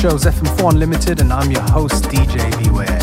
Show is FM4 Unlimited, and I'm your host, DJ Beware.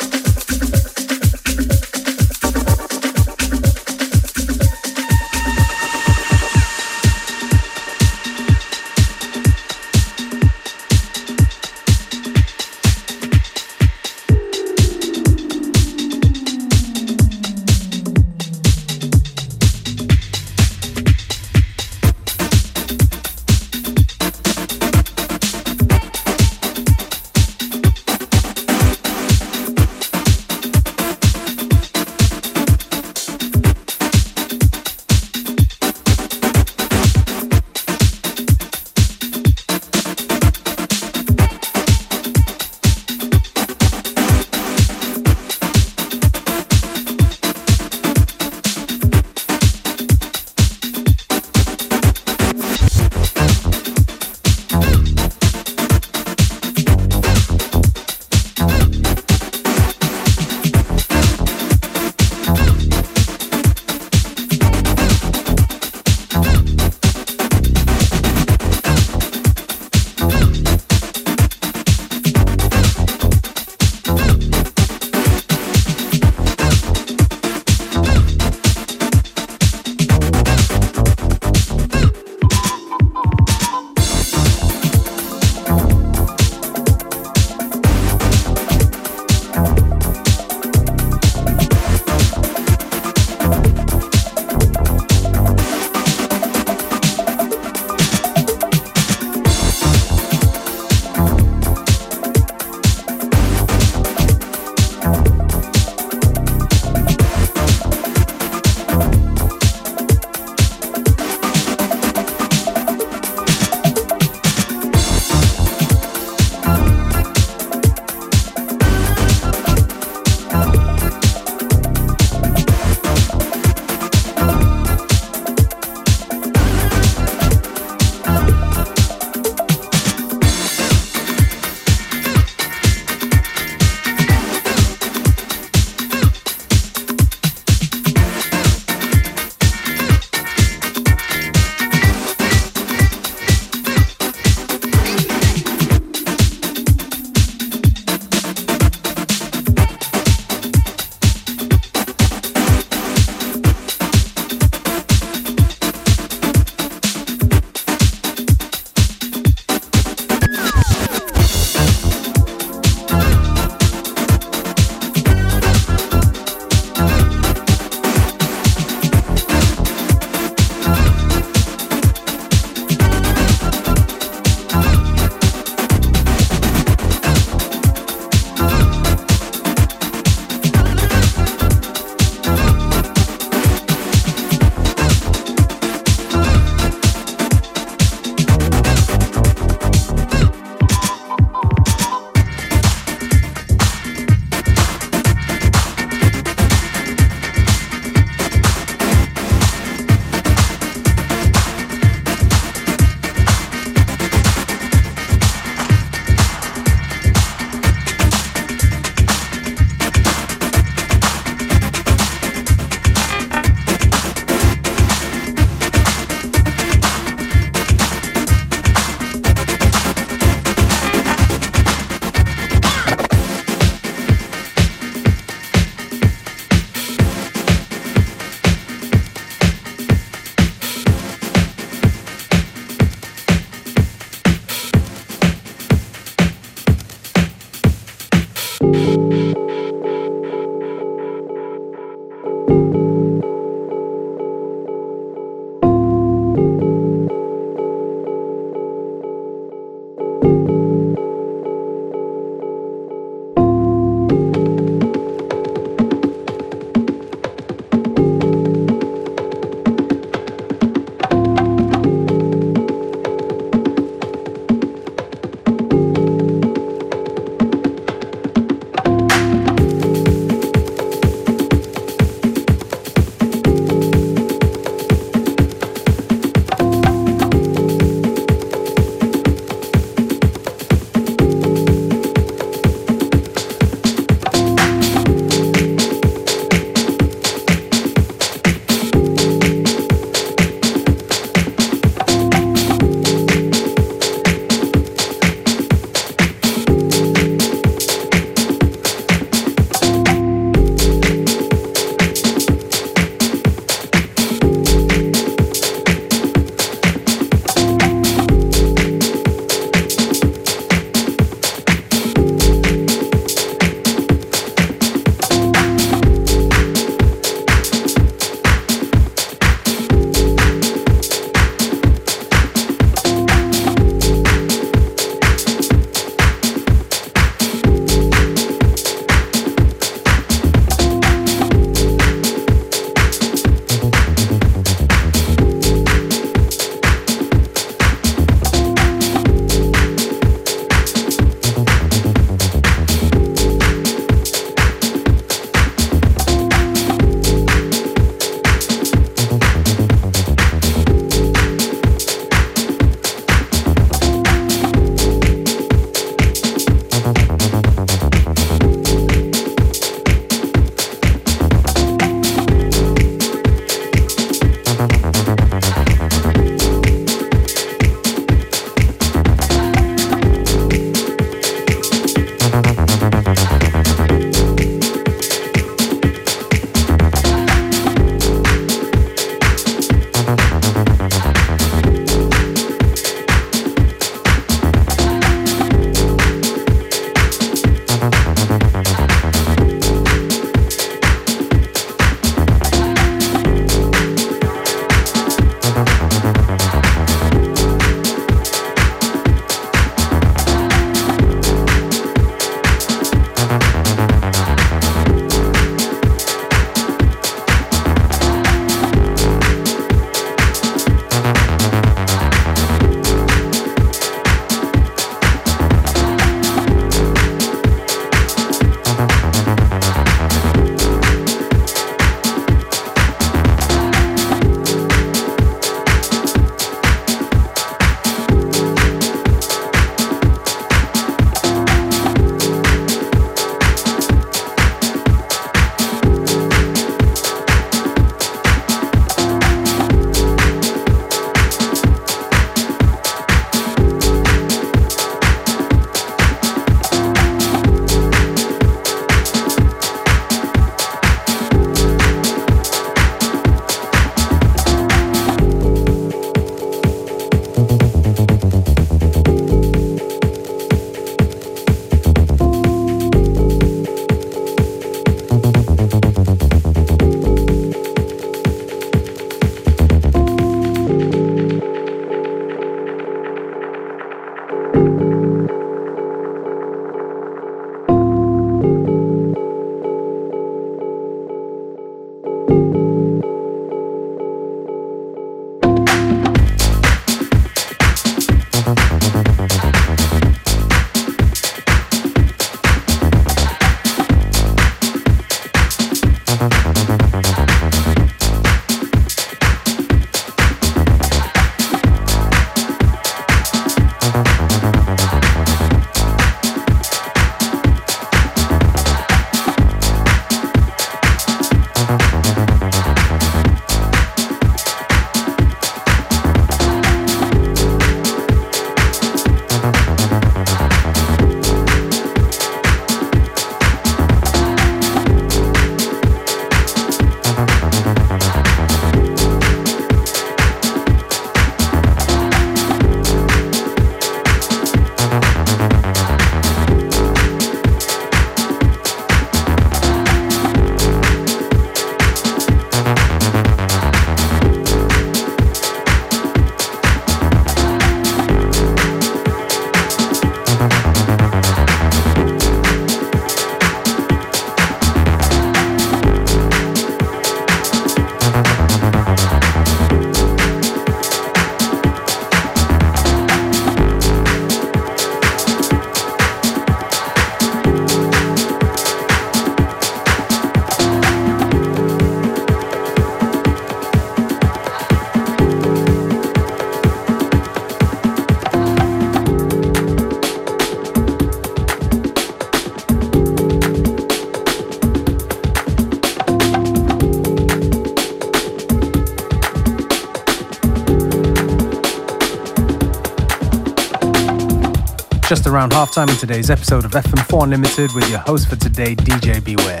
Just around halftime in today's episode of FM4 Unlimited with your host for today, DJ Beware.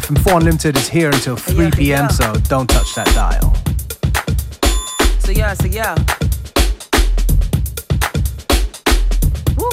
FM4 Unlimited is here until 3 p.m., so don't touch that dial. So yeah, so yeah. Woo,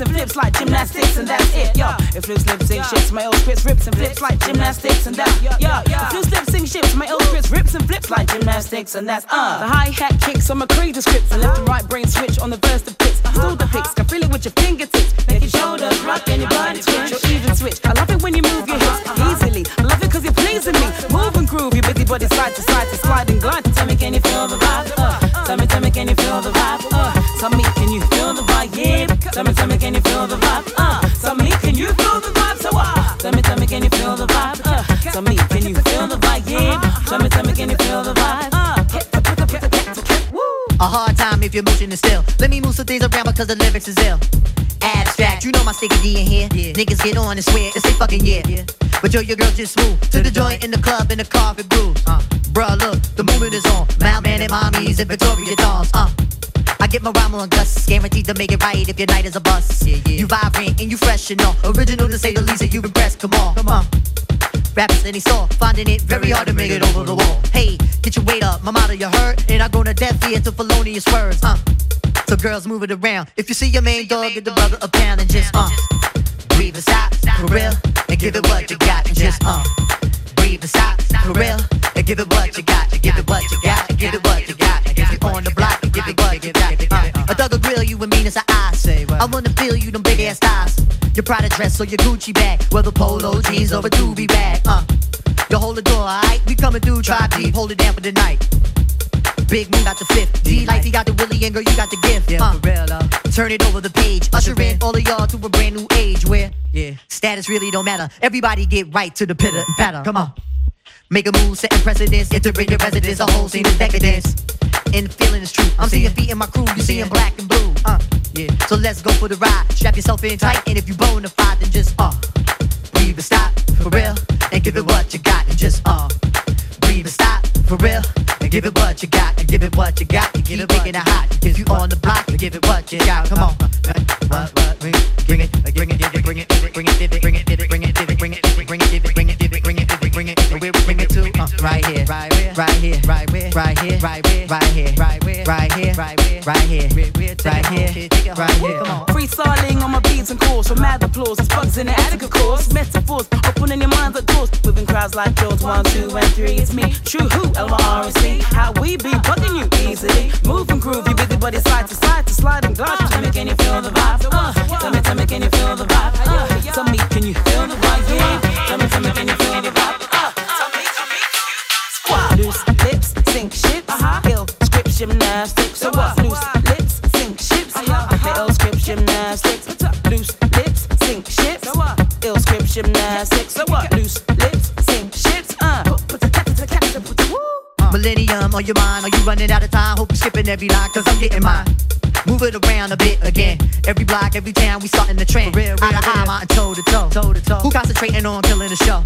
ill and flips like gymnastics and that's it. Yo, if loose lip sync shits, my ill scripts rips and flips like gymnastics and that. Yo, if loose lip sync shits, my ill scripts rips and flips like gymnastics and that's uh. The hi hat kicks on my cradle scripts and left and right brain switch on the A hard time if your motion is still. Let me move some things around because the lyrics is ill. Abstract, you know my sticky D in here. Yeah. Niggas get on and swear and say fucking yeah. yeah. But yo, your girl just move to the joint in the club in the carpet grooves. Uh. Bruh, look, the movement is on. Mount Man and mommies and Victoria dolls. Uh. I get my rhyme on Gus, guaranteed to make it right if your night is a bust. Yeah, yeah. You vibrant and you fresh and all, original to say the least, and you impressed. Come on, come on. Rappers any saw, finding it very hard to make it over the wall. Hey, get your weight up, my motto you heard, and I go to death here to felonious words. Uh. So girls move it around. If you see your main dog, get the brother a pound and just uh. Breathe and stop, for real, and give it what you got and just uh. Breathe and stop, for real, and give it what you got, and give it what you got, and give it what you got. And if you on the block, and give it what you got. Uh, a thug will grill you and mean as an eye. I wanna feel you them big ass thighs. Your Prada dress or your Gucci bag, whether polo jeans or a doobie bag. Uh, you hold the door, alright? We coming through, try deep, hold it down for the night. Big Moon got the fifth. D Life, he got the Willie, and girl, you got the gift. Yeah, uh, for real, uh. Turn it over the page. Usher in all of y'all to a brand new age where yeah, status really don't matter. Everybody get right to the pitter and patter. Come on. Make a move, setting precedence. Entering your residence, a whole scene of decadence. And the feeling is true. I'm seeing feet in my crew, you seeing black and blue. Uh, yeah. So let's go for the ride. Strap yourself in tight, and if you bona fide, then just uh, breathe and stop for real, and give it what you got, and just uh, breathe and stop for real, and give it what you got, and give it what you got, and give it making it hot. If you on the block, and give it what you got. Come on, what, what, bring it, bring it, bring it, where we bring it to? Uh, right here, right here, right here, right here, right here, right here, right here, right here, right here, right here, right here, right here, right here. Come on. Freestyling on my beats and calls from mad applause. It's bugs in the attic, of course. Metaphors opening your minds at doors. Moving crowds like George, one, two, and three. It's me, true who, L-Y-R-C. How we be bugging you easily. Move and groove, you busy body side to side to slide and glide. Tell me, can you feel the vibe? Uh, tell me, tell me, can you feel the vibe? Uh, tell me, can you feel the vibe? Yeah. Tell me, tell me, can you feel gymnastics. So what? Loose lips, sink ships. Uh-huh. Ill script gymnastics. Loose lips, sink ships. Ill script gymnastics. So what? Loose lips, sink ships. Uh. Millennium on your mind, are you running out of time? Hope you're skipping every line, cause I'm getting mine. Move it around a bit again. Every block, every town, we starting the trend. Real, real, eye to eye, mountain toe to toe. toe to toe. Who concentrating on killing the show?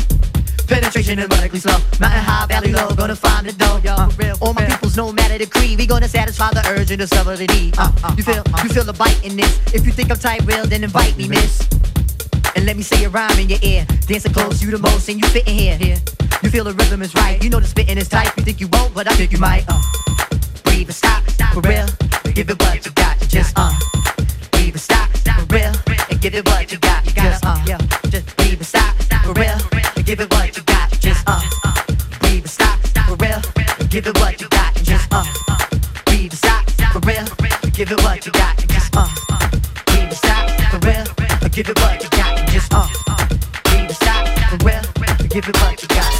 Penetration is radically slow. Mountain high, valley low, gonna find the dough, yo. Uh, real, all my peoples, no matter the creed, we gonna satisfy the urge and discover the need. Uh, uh, you feel, you feel the bite in this. If you think I'm tight, real, then invite me, miss. And let me say a rhyme in your ear. Dancing close, you the most, and you fit in here. here. You feel the rhythm is right. You know the spitting is tight. You think you won't, but I think you might. Uh, breathe and stop, for real. Give it what you got. Just uh, breathe and stop, for real. And give it what you got. Just uh, yeah. Just breathe and stop, for real. And give it what you got. Just uh, breathe and stop, for real. And give it what give it what you got, just uh. We don't stop for real, give it what you got, just uh. We don't stop for real, give it what you got.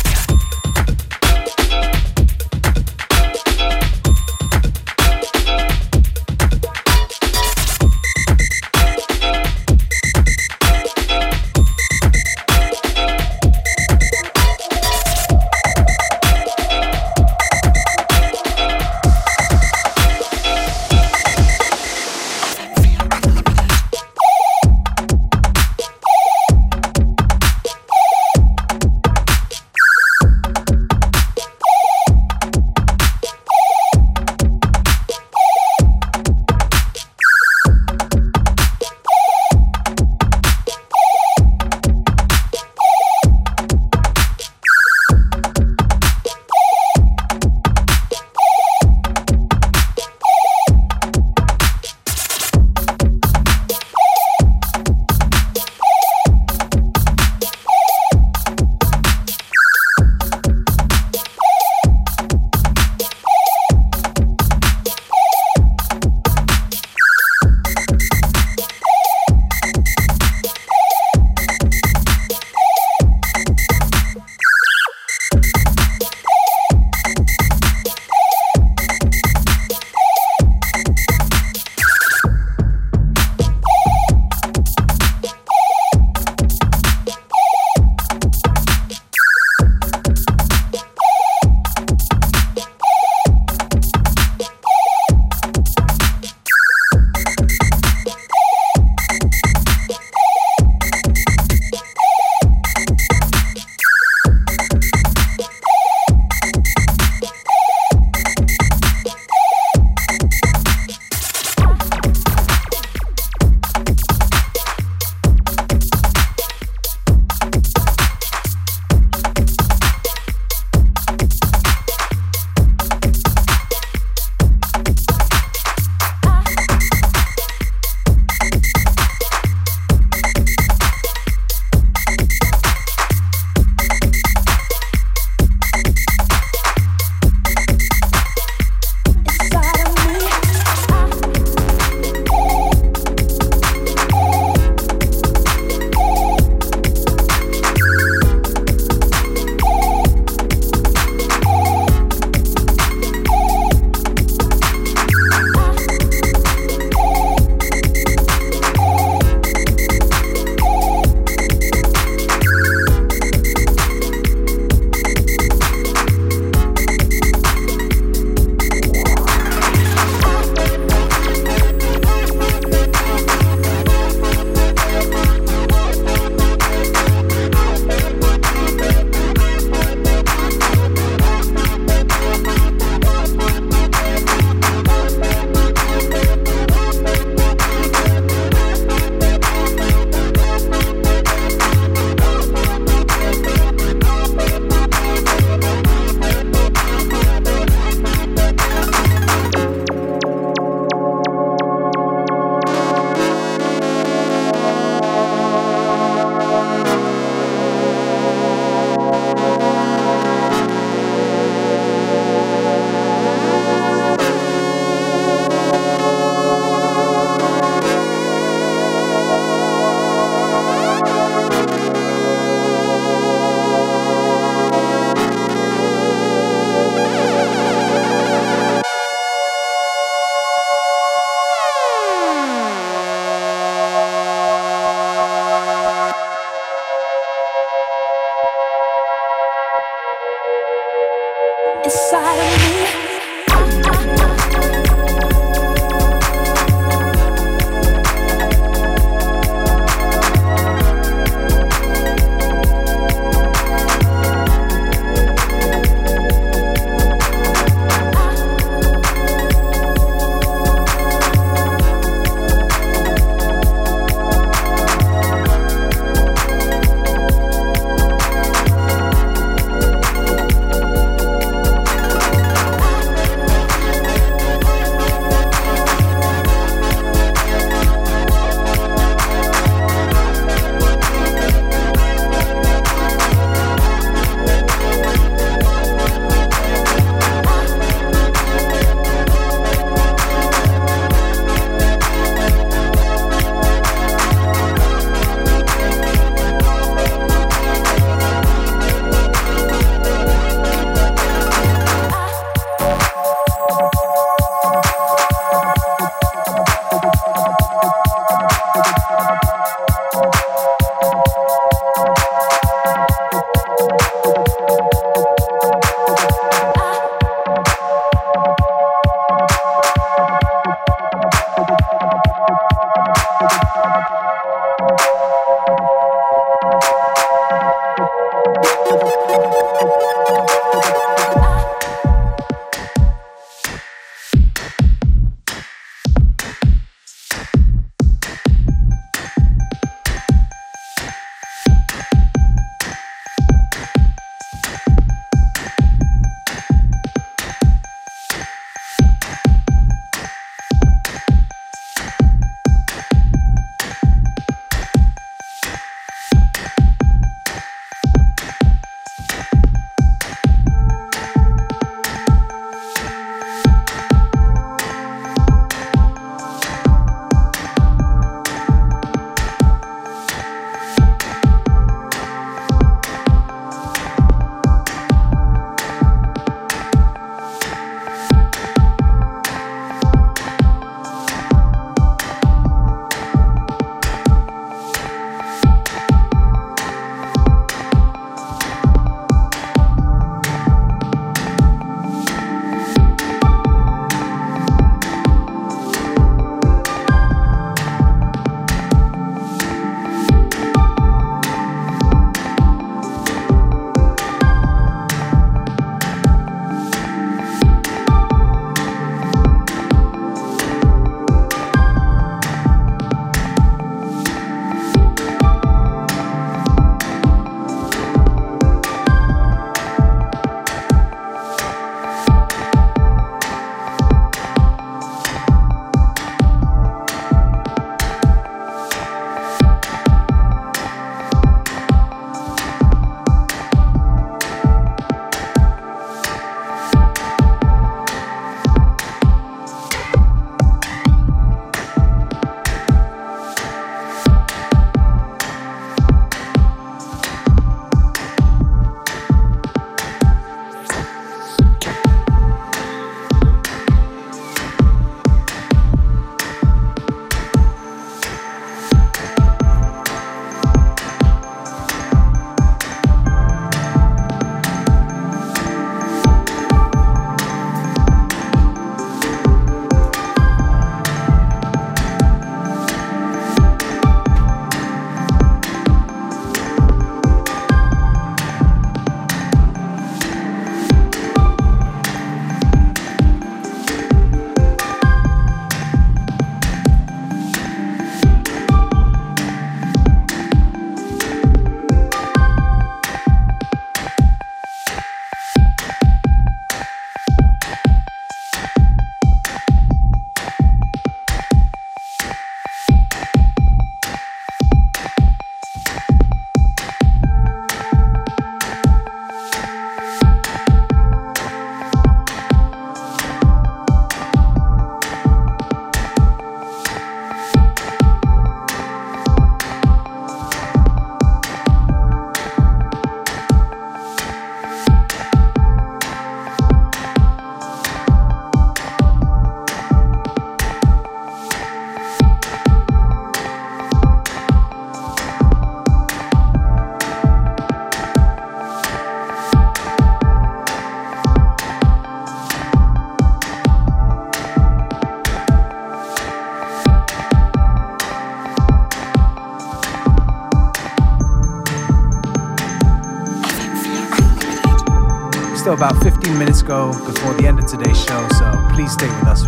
About 15 minutes go before the end of today's show, so please stay with us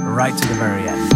right to the very end.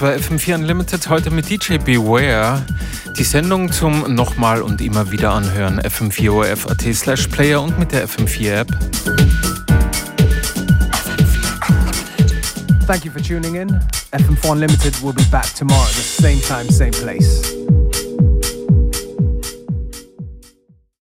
War FM4 Unlimited heute mit DJ Beware. Die Sendung zum nochmal und immer wieder anhören fm4orf.at slash player und mit der FM4 App. Thank you for tuning in. FM4 Unlimited will be back tomorrow at the same time, same place.